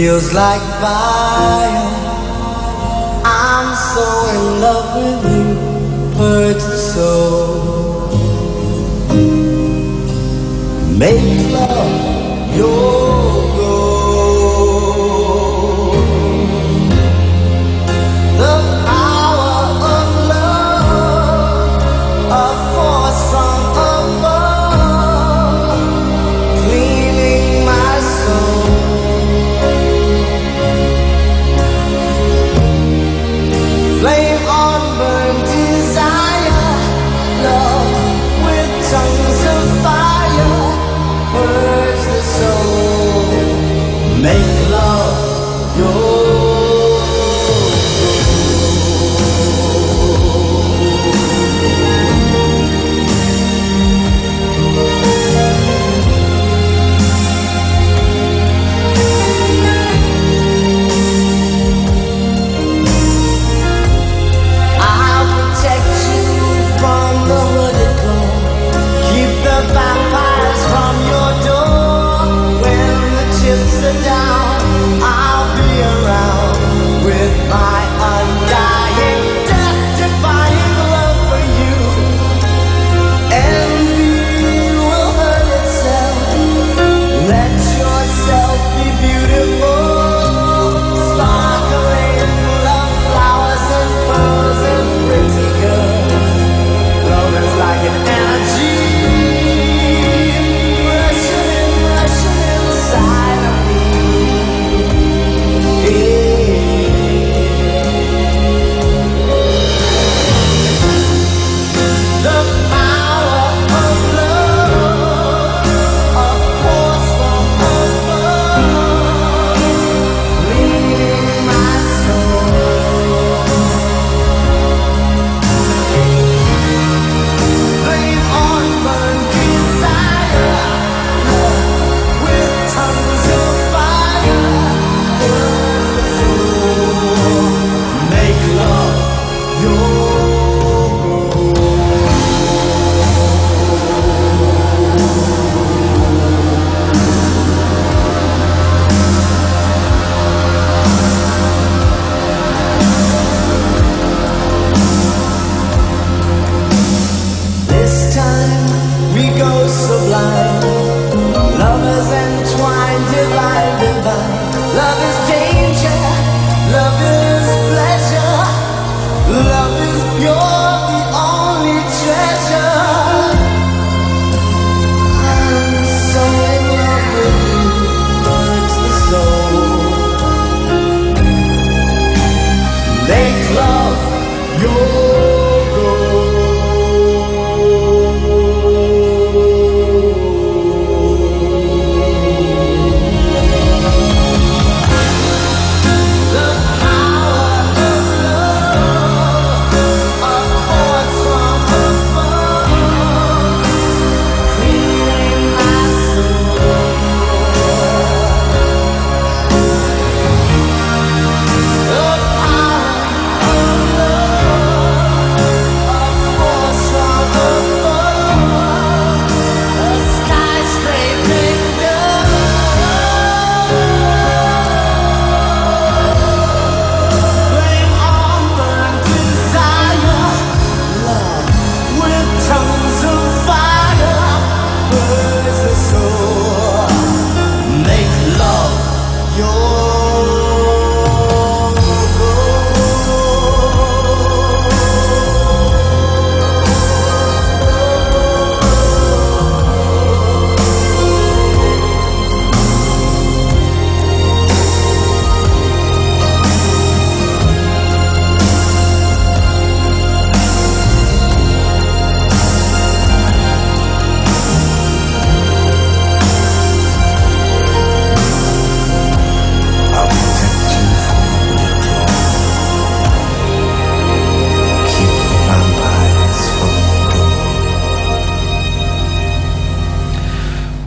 feels like fire. I'm so in love with you, hurts the soul. Maybe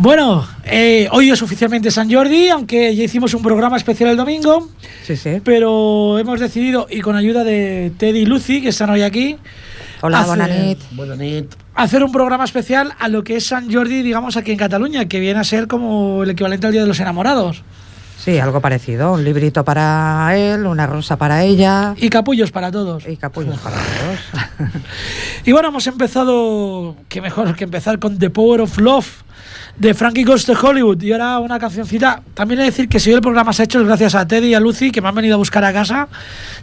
Bueno, eh, hoy es oficialmente San Jordi, aunque ya hicimos un programa especial el domingo. Sí, sí. Pero hemos decidido, y con ayuda de Teddy y Lucy, que están hoy aquí. Hola, hacer, bona Hacer un programa especial a lo que es San Jordi, digamos, aquí en Cataluña, que viene a ser como el equivalente al Día de los Enamorados. Sí, algo parecido. Un librito para él, una rosa para ella. Y capullos para todos. Y capullos para todos. y bueno, hemos empezado, qué mejor que empezar con The Power of Love de Frankie Goes to Hollywood. Y ahora una cancioncita. También he de decir que si hoy el programa se ha hecho es gracias a Teddy y a Lucy, que me han venido a buscar a casa,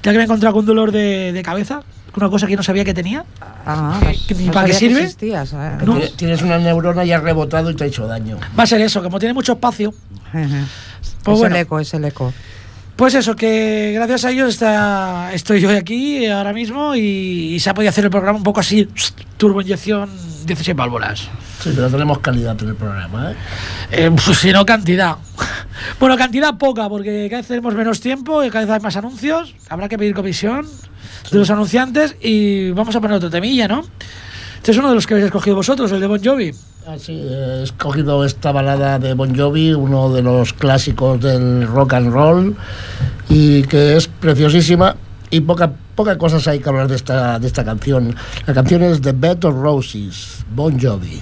ya que me he encontrado con un dolor de, de cabeza. Una cosa que no sabía que tenía. Ah, ¿Qué- no para qué que sirve? existías, eh. No. Tienes- Tienes una neurona y has rebotado y te ha hecho daño. Va a ser eso, como tiene mucho espacio. Pues es bueno. el eco, es el eco. Pues eso, que gracias a ellos está, estoy yo aquí ahora mismo y, y se ha podido hacer el programa un poco así, turbo inyección, 16 válvulas. Sí, pero tenemos calidad en el programa, ¿eh? Eh, pues si no, cantidad. Bueno, cantidad poca, porque cada vez tenemos menos tiempo y cada vez hay más anuncios. Habrá que pedir comisión de los anunciantes y vamos a poner otro temilla, ¿no? Este es uno de los que habéis escogido vosotros, el de Bon Jovi. Así, he escogido esta balada de Bon Jovi, uno de los clásicos del rock and roll, y que es preciosísima. Y poca, poca cosas hay que hablar de esta, de esta canción. La canción es The Bed of Roses, Bon Jovi.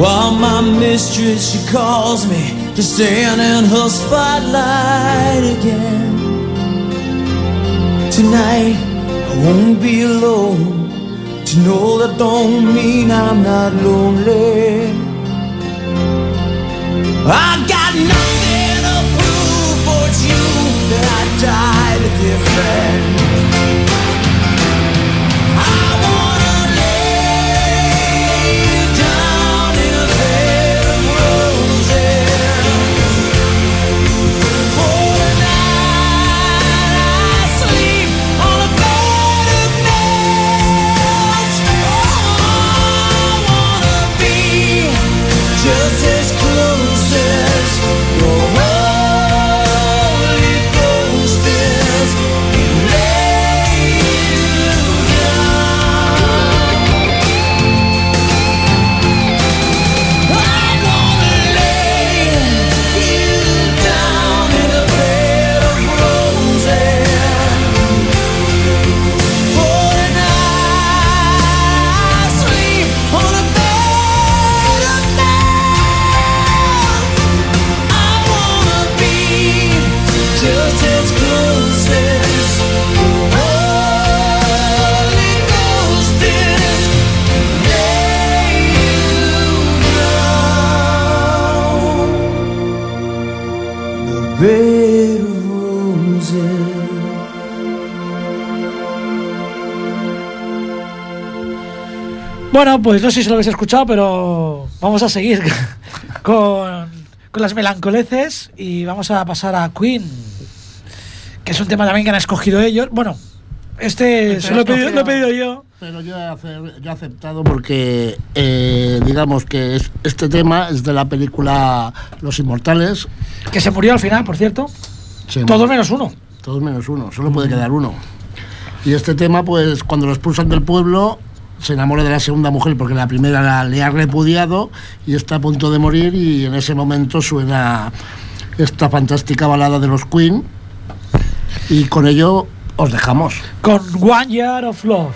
While my mistress, she calls me to stand in her spotlight again. Tonight, I won't be alone. To know that don't mean I'm not lonely. I got nothing to prove for you that I died a Bueno, pues no sé si lo habéis escuchado, pero vamos a seguir con, con las melancoleces y vamos a pasar a Queen, que es un tema también que han escogido ellos. Bueno, este se lo he pedido, lo he pedido yo. Pero yo he, ace- yo he aceptado porque, eh, digamos que es- este tema es de la película Los Inmortales. Que se murió al final, por cierto. Sí, Todos menos uno. Todos menos uno, solo puede quedar uno. Y este tema, pues cuando lo expulsan del pueblo, se enamora de la segunda mujer porque la primera la- le ha repudiado y está a punto de morir y en ese momento suena esta fantástica balada de los Queen y con ello os dejamos. Con One Year of Love.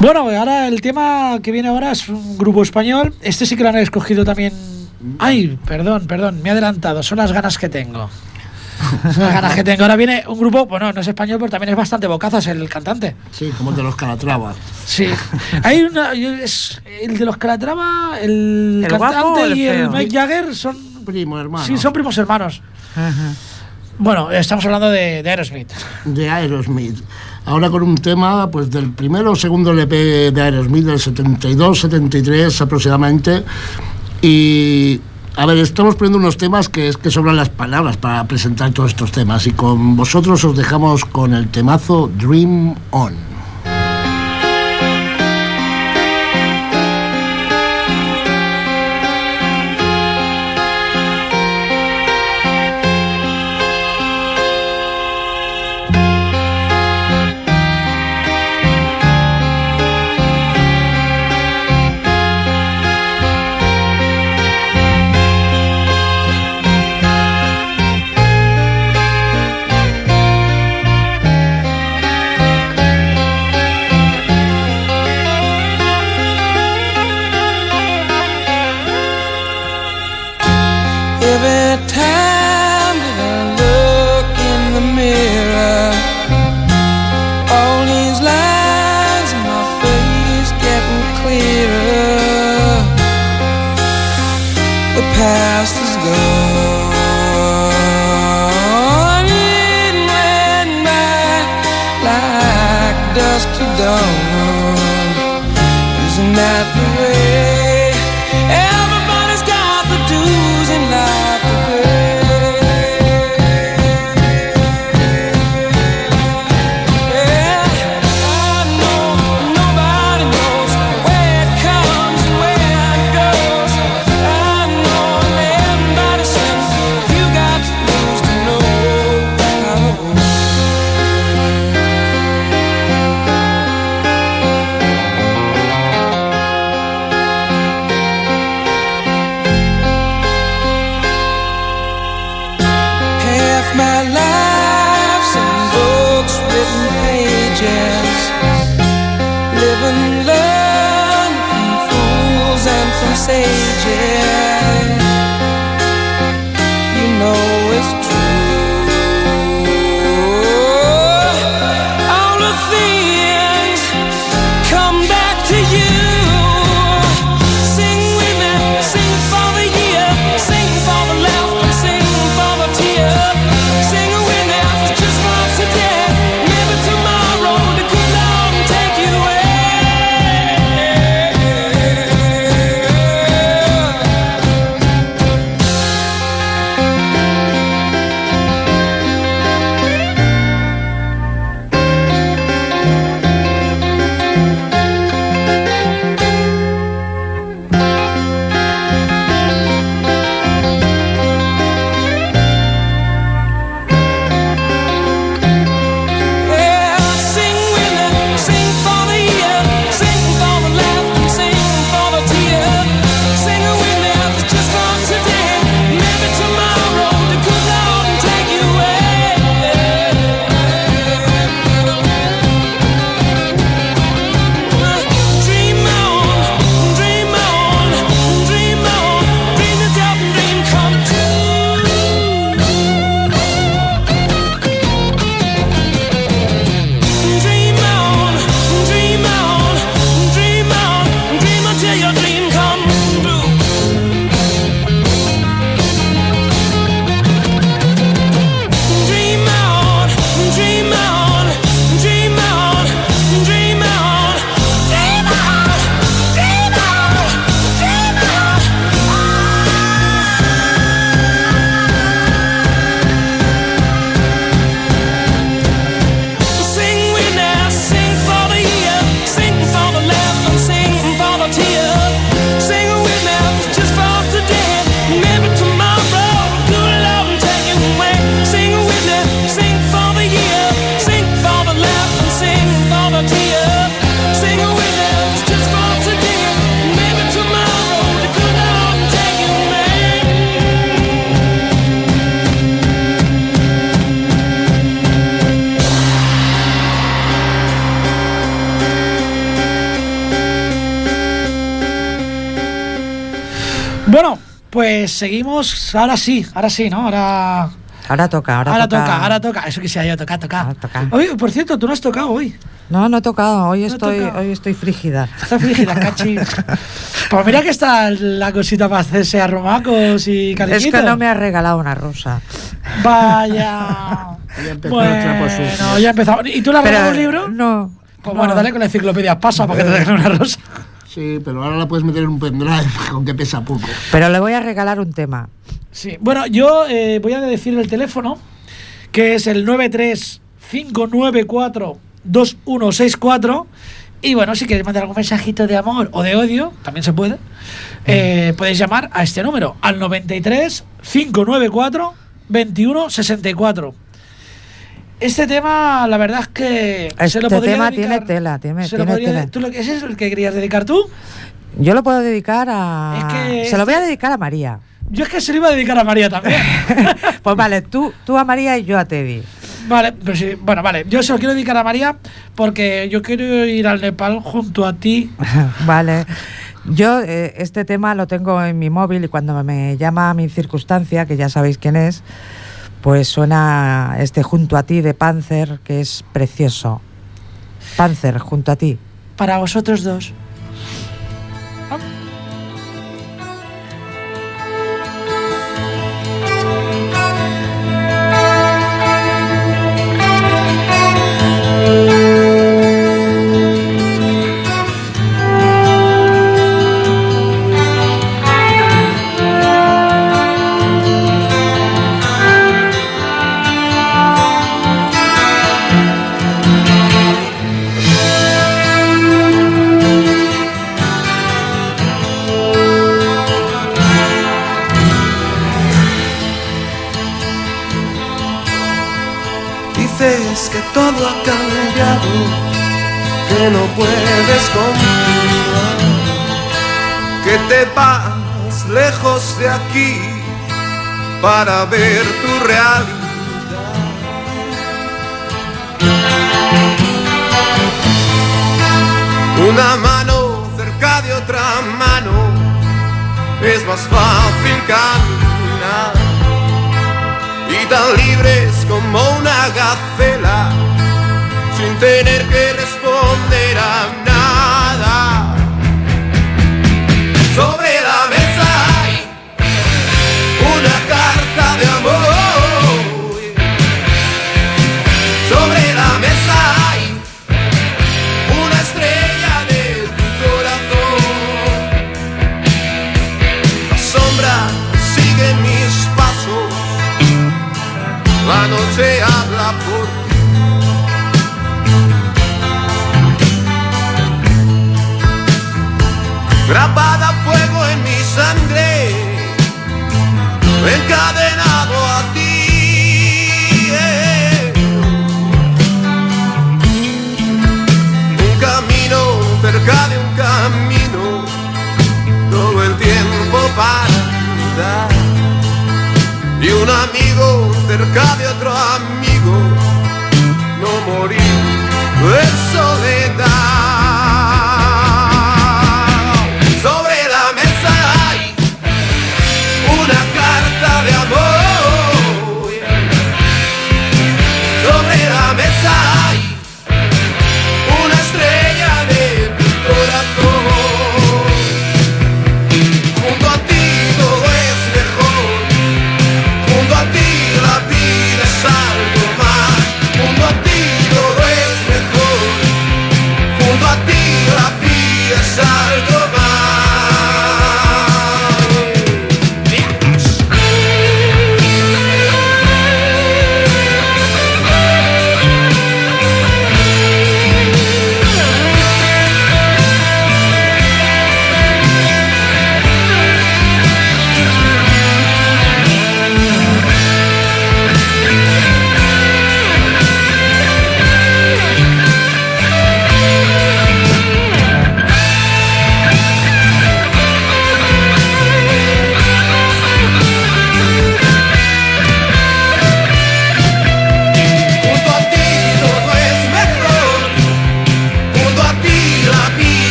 Bueno, ahora el tema que viene ahora es un grupo español. Este sí que lo han escogido también. Ay, perdón, perdón, me he adelantado. Son las ganas que tengo. Son las ganas que tengo. Ahora viene un grupo, bueno, no es español, pero también es bastante bocazas el cantante. Sí, como de los Calatrava. Sí. Hay una. es- el de los Calatrava, el, ¿El cantante el y el? Mike Jagger son. Primo, hermano. Sí, son primos hermanos. Ajá. Bueno, estamos hablando de, de Aerosmith. de Aerosmith. Ahora con un tema pues del primero o segundo LP de Aerosmith del 72, 73 aproximadamente. Y a ver, estamos poniendo unos temas que es que sobran las palabras para presentar todos estos temas. Y con vosotros os dejamos con el temazo Dream On. Pues seguimos. Ahora sí, ahora sí, ¿no? Ahora. Ahora toca, ahora, Ahora, toca. ahora toca. Eso que sea yo, toca, toca. Ahora toca. Oye, por cierto, tú no has tocado hoy. No, no he tocado. Hoy No he estoy, tocado. hoy estoy frígida. Está frígida, cachi. Pues mira que está la cosita para hacerse arromacos y Es cariñitos. que no me has regalado una rosa. Vaya. Ya empezó el bueno, ya empezamos. ¿Y tú le has regalado un libro? No. Pues no. bueno, dale con la enciclopedia pasa para que te traigan una rosa. Sí, pero ahora la puedes meter en un pendrive con que pesa poco. Pero le voy a regalar un tema. Sí. Bueno, yo eh, voy a decir el teléfono, que es el 935942164. Y bueno, si queréis mandar algún mensajito de amor o de odio, también se puede. eh, podéis llamar a este número, al 93 594 2164. Este tema, la verdad es que Este podría tema dedicar- tiene tela, tiene- se lo tiene podría de- tela. ¿tú lo- ¿Ese es el que querías dedicar tú? Yo lo puedo dedicar a. Es que Se lo voy a este- dedicar a María. Yo es que se lo iba a dedicar a María también. pues vale, tú, tú a María y yo a Teddy. Vale, pero sí, bueno, vale. Yo se lo quiero dedicar a María porque yo quiero ir al Nepal junto a ti. vale. Yo eh, este tema lo tengo en mi móvil y cuando me llama mi circunstancia, que ya sabéis quién es, pues suena este junto a ti de Panzer, que es precioso. Panzer, junto a ti. Para vosotros dos. Aquí para ver tu realidad. Una mano cerca de otra mano es más fácil caminar y tan libres como una gacela, sin tener que responder a nada.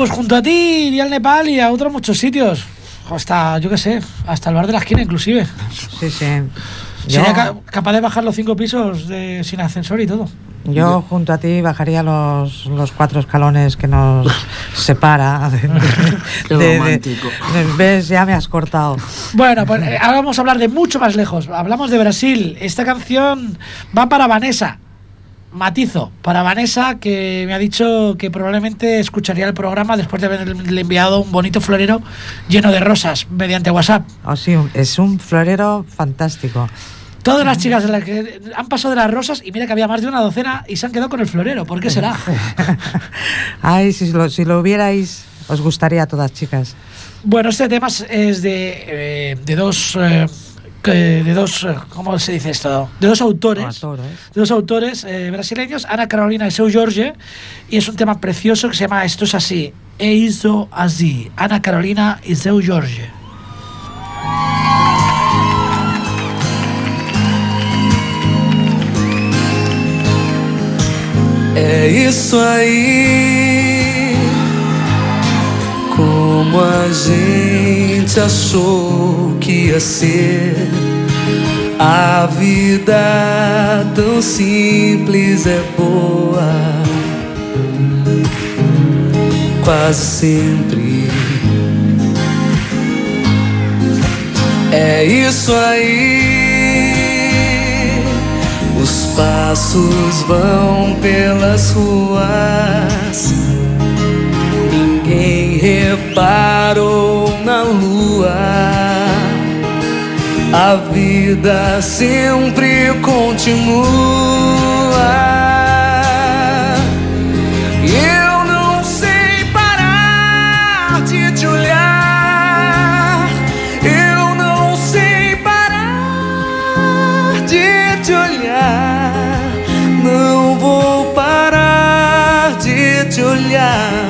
Pues junto a ti iría al Nepal y a otros muchos sitios. Hasta, yo qué sé, hasta el bar de la esquina inclusive. Sí, sí. Yo, Sería ca- capaz de bajar los cinco pisos de- sin ascensor y todo. yo junto a ti bajaría los, los cuatro escalones que nos separa. de- Qué de- romántico. de- ¿Ves? Ya me has cortado. Bueno, pues eh, ahora vamos a hablar de mucho más lejos. Hablamos de Brasil. Esta canción va para Vanessa. Matizo, para Vanessa, que me ha dicho que probablemente escucharía el programa después de haberle enviado un bonito florero lleno de rosas mediante WhatsApp. Oh, sí, es un florero fantástico. Todas las chicas de las que han pasado de las rosas y mira que había más de una docena y se han quedado con el florero. ¿Por qué será? Ay, si lo, si lo vierais, os gustaría a todas chicas. Bueno, este tema es- es de, eh, de dos. eh, que- de dos. ¿Cómo se dice esto? De dos autores. ¿eh? de dos autores eh, brasileños, Ana Carolina y Seu Jorge, y es un tema precioso que se llama Esto es así, e hizo así, Ana Carolina y Seu Jorge. É isso aí. Como a gente achou que ia ser. A vida tão simples é boa. Quase sempre. É isso aí. Os passos vão pelas ruas. Reparou na lua. A vida sempre continua. Eu não sei parar de te olhar. Eu não sei parar de te olhar. Não vou parar de te olhar.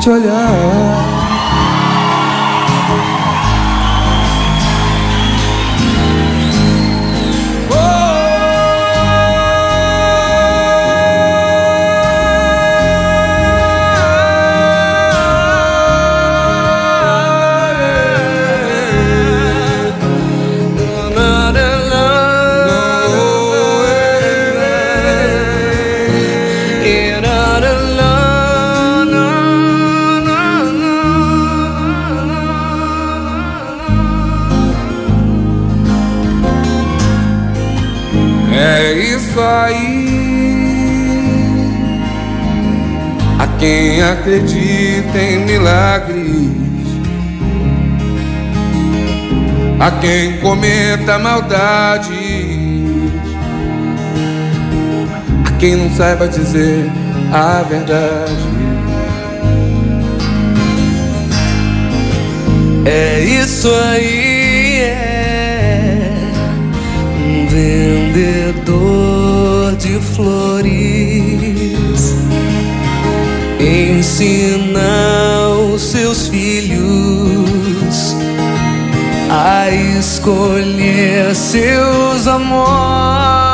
te olhar. Aí. A quem acredita em milagres, a quem cometa maldades, a quem não saiba dizer a verdade. É isso aí, é um vendedor de flores ensina os seus filhos a escolher seus amores.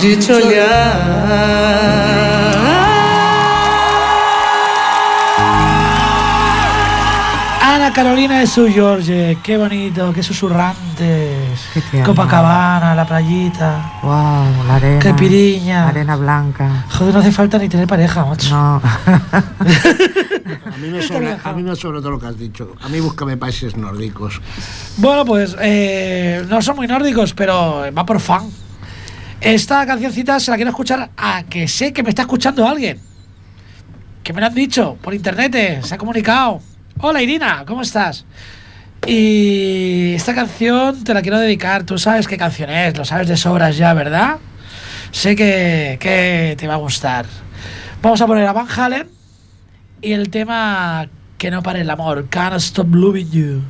De te olhar. Ana Carolina de su George, qué bonito, qué susurrantes. Qué. Copacabana, la playita. Wow, la arena. Qué piriña. Arena blanca. Joder, no hace falta ni tener pareja, macho. No. A mí, me sobra, a mí me sobra todo lo que has dicho. A mí búscame países nórdicos. Bueno, pues eh, no son muy nórdicos, pero va por fan. Esta cancioncita se la quiero escuchar a que sé que me está escuchando alguien. Que me lo han dicho por internet, eh, se ha comunicado. Hola Irina, ¿cómo estás? Y esta canción te la quiero dedicar. Tú sabes qué canción es, lo sabes de sobras ya, ¿verdad? Sé que, que te va a gustar. Vamos a poner a Van Halen y el tema Que no pare el amor, Can't Stop Loving You.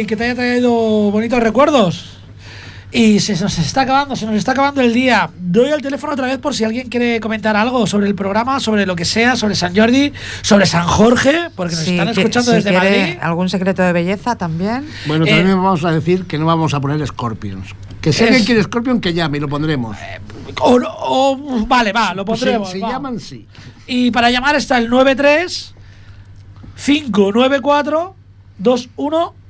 Y que te haya traído bonitos recuerdos. Y se nos está acabando, se nos está acabando el día. Doy el teléfono otra vez por si alguien quiere comentar algo sobre el programa, sobre lo que sea, sobre San Jordi, sobre San Jorge, porque nos están escuchando si desde Madrid. ¿Algún secreto de belleza también? Bueno, Eh, también vamos a decir que no vamos a poner Scorpions. Que si Es- alguien quiere Scorpion, que llame y lo pondremos. O, o- vale, va, lo pondremos. si si va. llaman, sí. Y para llamar está el 93 594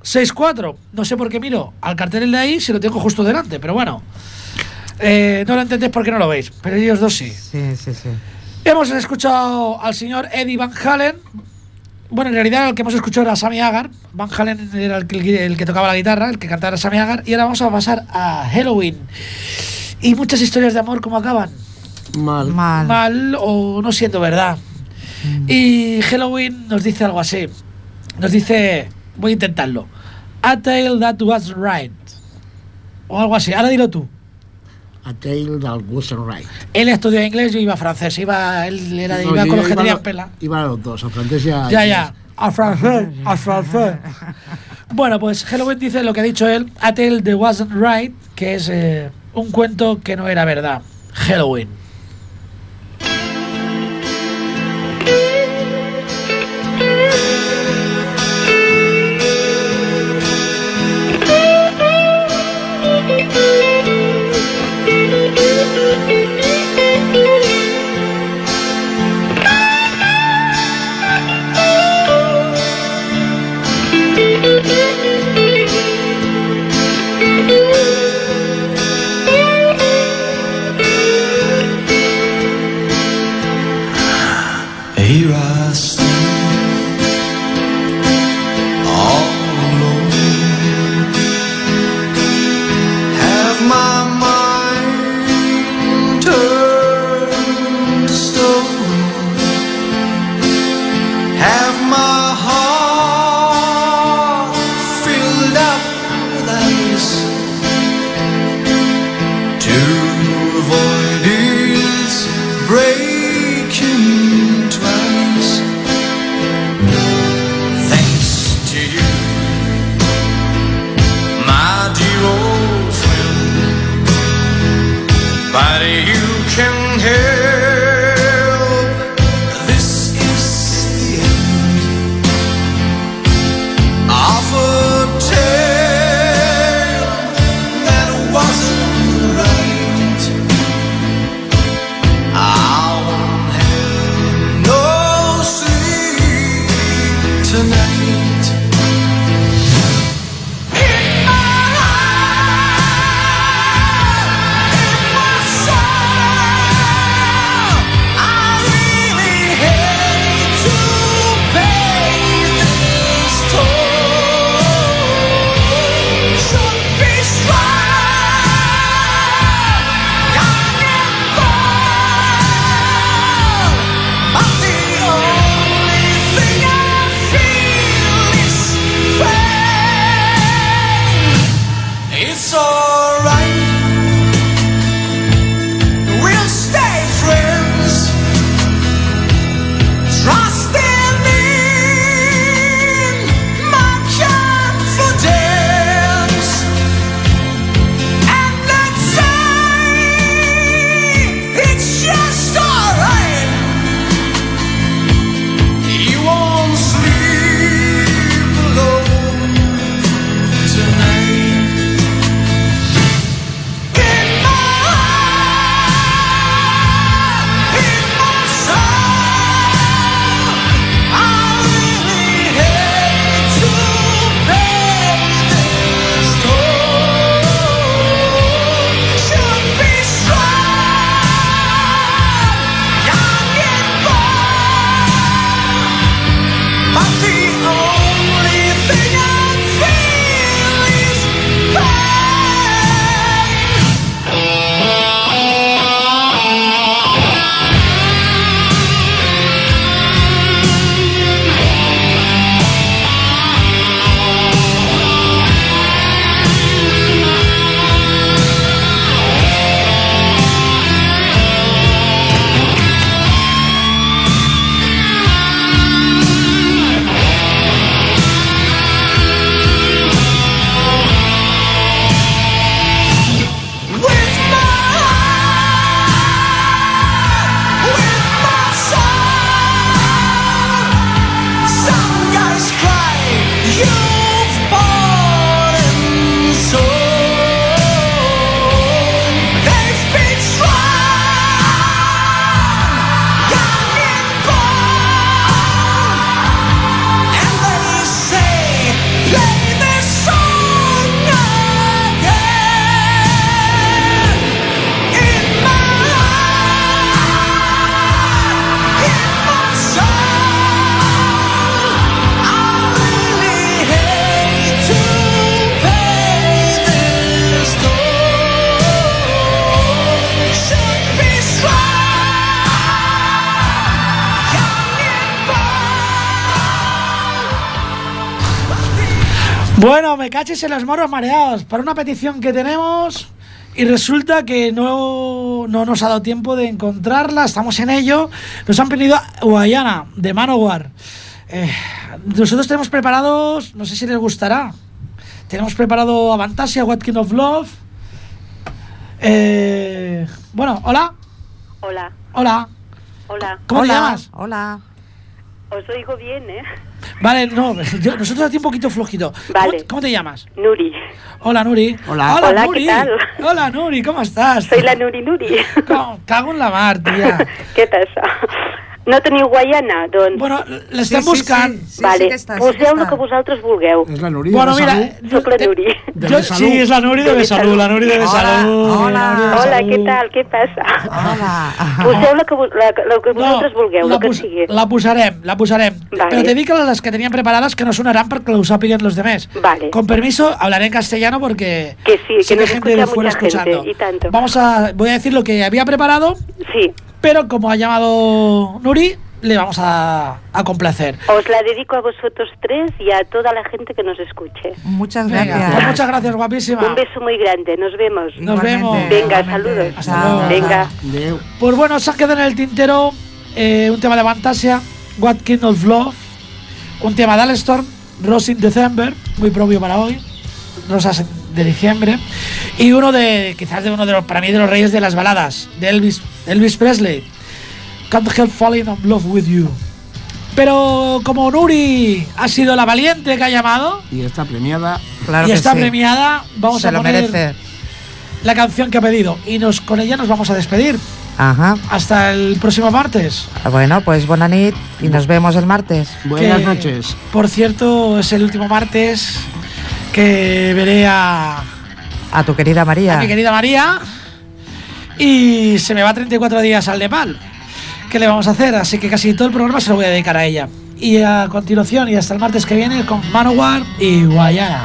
2164. No sé por qué miro al cartel de ahí si lo tengo justo delante, pero bueno. Eh, no lo entendéis porque no lo veis, pero ellos dos sí. Sí, sí, sí. Hemos escuchado al señor Eddie Van Halen. Bueno, en realidad el que hemos escuchado era Sammy Hagar. Van Halen era el que, el que tocaba la guitarra, el que cantaba era Sammy Hagar. Y ahora vamos a pasar a Halloween. Y muchas historias de amor, ¿cómo acaban? Mal. Mal. mal o no siendo verdad. Y Halloween nos dice algo así. Nos dice, voy a intentarlo. A tale that was right. O algo así. Ahora dilo tú. A Tale that wasn't right. Él estudió inglés, yo iba francés. Iba, él era, No, iba con los que a tenían pela. Iba a los dos, al francés ya. Ya, ya. A francés, a francés. Bueno, pues Halloween dice lo que ha dicho él. A tale that wasn't right, que es eh, un cuento que no era verdad. Halloween. Caches en los morros mareados para una petición que tenemos y resulta que no, no nos ha dado tiempo de encontrarla, estamos en ello. Nos han pedido Guayana de Manowar. Eh, nosotros tenemos preparados, no sé si les gustará, tenemos preparado a Fantasia, What Kind of Love. Eh, bueno, hola, Hola, hola, hola. ¿cómo te llamas? Hola. Os oigo bien, ¿eh? Vale, no, yo- nosotros a ti un poquito flojito. ¿Cómo- Vale. ¿Cómo, te llamas? Nuri. Hola, Nuri. Hola. Hola, Hola, ¿qué Nuri. tal? Hola, Nuri, ¿cómo estás? Soy la Nuri Nuri. Co- Cago en la mar, tía. Què passa? No teniu Guaiana? Doncs... Bueno, l'estem buscant. Sí, sí, vale, que està, sí que poseu el que vosaltres vulgueu. És la Nuri Bueno, de mira, Besalú. Soc la te- Nuri. De yo- Besalú. sí, es la Nuri de Besalú, la Nuri de Hola, Besalú. hola. Hola, Besalú. què tal? Què passa? Hola. Poseu la que, la, que- el que vosaltres vulgueu, la, el que pos- sigui. la posarem, la posarem. Vale. Pero te digo las que tenían preparadas que no sonarán porque lo sapiguen los demás. Vale. Con permiso, hablaré en castellano porque Que sí, que nos de escucha fuera mucha gente, y tanto. Vamos a, voy a decir lo que había preparado, Sí, pero como ha llamado Nuri, le vamos a, a complacer. os la dedico a vosotros tres y a toda la gente que nos escuche. Muchas Venga, gracias. pues muchas gracias, guapísima. Un beso muy grande, nos vemos. Nos Igualmente, vemos. Venga, igualmente. saludos. Hasta luego. Venga. Pues bueno, se ha quedado en el tintero eh, un tema de Fantasia, What Kind of Love, un tema de Alestorm, Rose in December, muy propio para hoy, Rosas de diciembre, y uno de, quizás de uno de los, para mí, de los reyes de las baladas, de Elvis, Elvis Presley, Can't Help Falling in Love with You. Pero como Nuri ha sido la valiente que ha llamado Y está premiada. Claro y que está sí. premiada, vamos Se a lo poner merece. la canción que ha pedido y nos con ella nos vamos a despedir Ajá. hasta el próximo martes. Bueno, pues buena nit y nos vemos el martes. Buenas que, noches. Por cierto, es el último martes que veré a, A tu querida a María. mi querida María y se me va 34 días al Nepal. ¿Qué le vamos a hacer? Así que casi todo el programa se lo voy a dedicar a ella. Y a continuación y hasta el martes que viene con Manowar y Guayana.